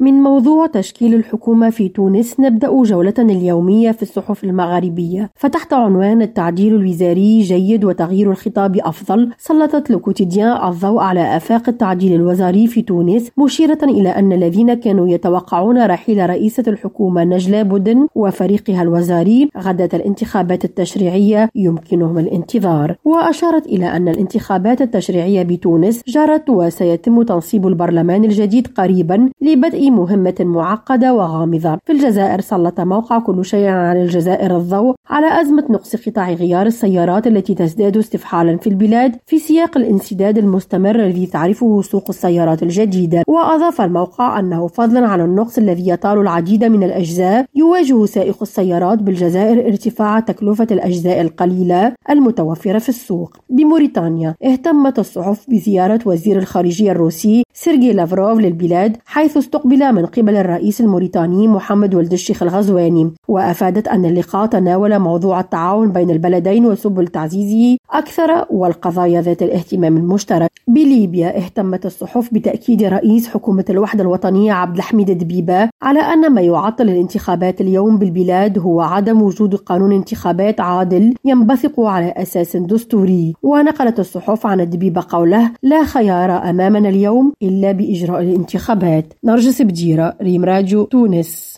من موضوع تشكيل الحكومة في تونس نبدأ جولتنا اليومية في الصحف المغاربية فتحت عنوان التعديل الوزاري جيد وتغيير الخطاب أفضل. سلطت لوكوتيديان الضوء على آفاق التعديل الوزاري في تونس مشيرة إلى أن الذين كانوا يتوقعون رحيل رئيسة الحكومة نجلاء بودن وفريقها الوزاري غداة الانتخابات التشريعية يمكنهم الانتظار. وأشارت إلى أن الانتخابات التشريعية بتونس جرت وسيتم تنصيب البرلمان الجديد قريبا لبدء مهمة معقدة وغامضة. في الجزائر سلط موقع كل شيء عن الجزائر الضوء على أزمة نقص قطع غيار السيارات التي تزداد استفحالا في البلاد في سياق الانسداد المستمر الذي تعرفه سوق السيارات الجديدة. وأضاف الموقع أنه فضلا عن النقص الذي يطال العديد من الأجزاء يواجه سائق السيارات بالجزائر ارتفاع تكلفة الأجزاء القليلة المتوفرة في السوق. بموريتانيا اهتمت الصحف بزيارة وزير الخارجية الروسي سيرجي لافروف للبلاد حيث استقبل من قبل الرئيس الموريتاني محمد ولد الشيخ الغزواني وأفادت أن اللقاء تناول موضوع التعاون بين البلدين وسبل تعزيزه أكثر والقضايا ذات الاهتمام المشترك. بليبيا اهتمت الصحف بتأكيد رئيس حكومة الوحدة الوطنية عبد الحميد دبيبة على أن ما يعطل الانتخابات اليوم بالبلاد هو عدم وجود قانون انتخابات عادل ينبثق على أساس دستوري. ونقلت الصحف عن الدبيبة قوله لا خيار أمامنا اليوم إلا بإجراء الانتخابات نرجس بديرة ريم راديو تونس.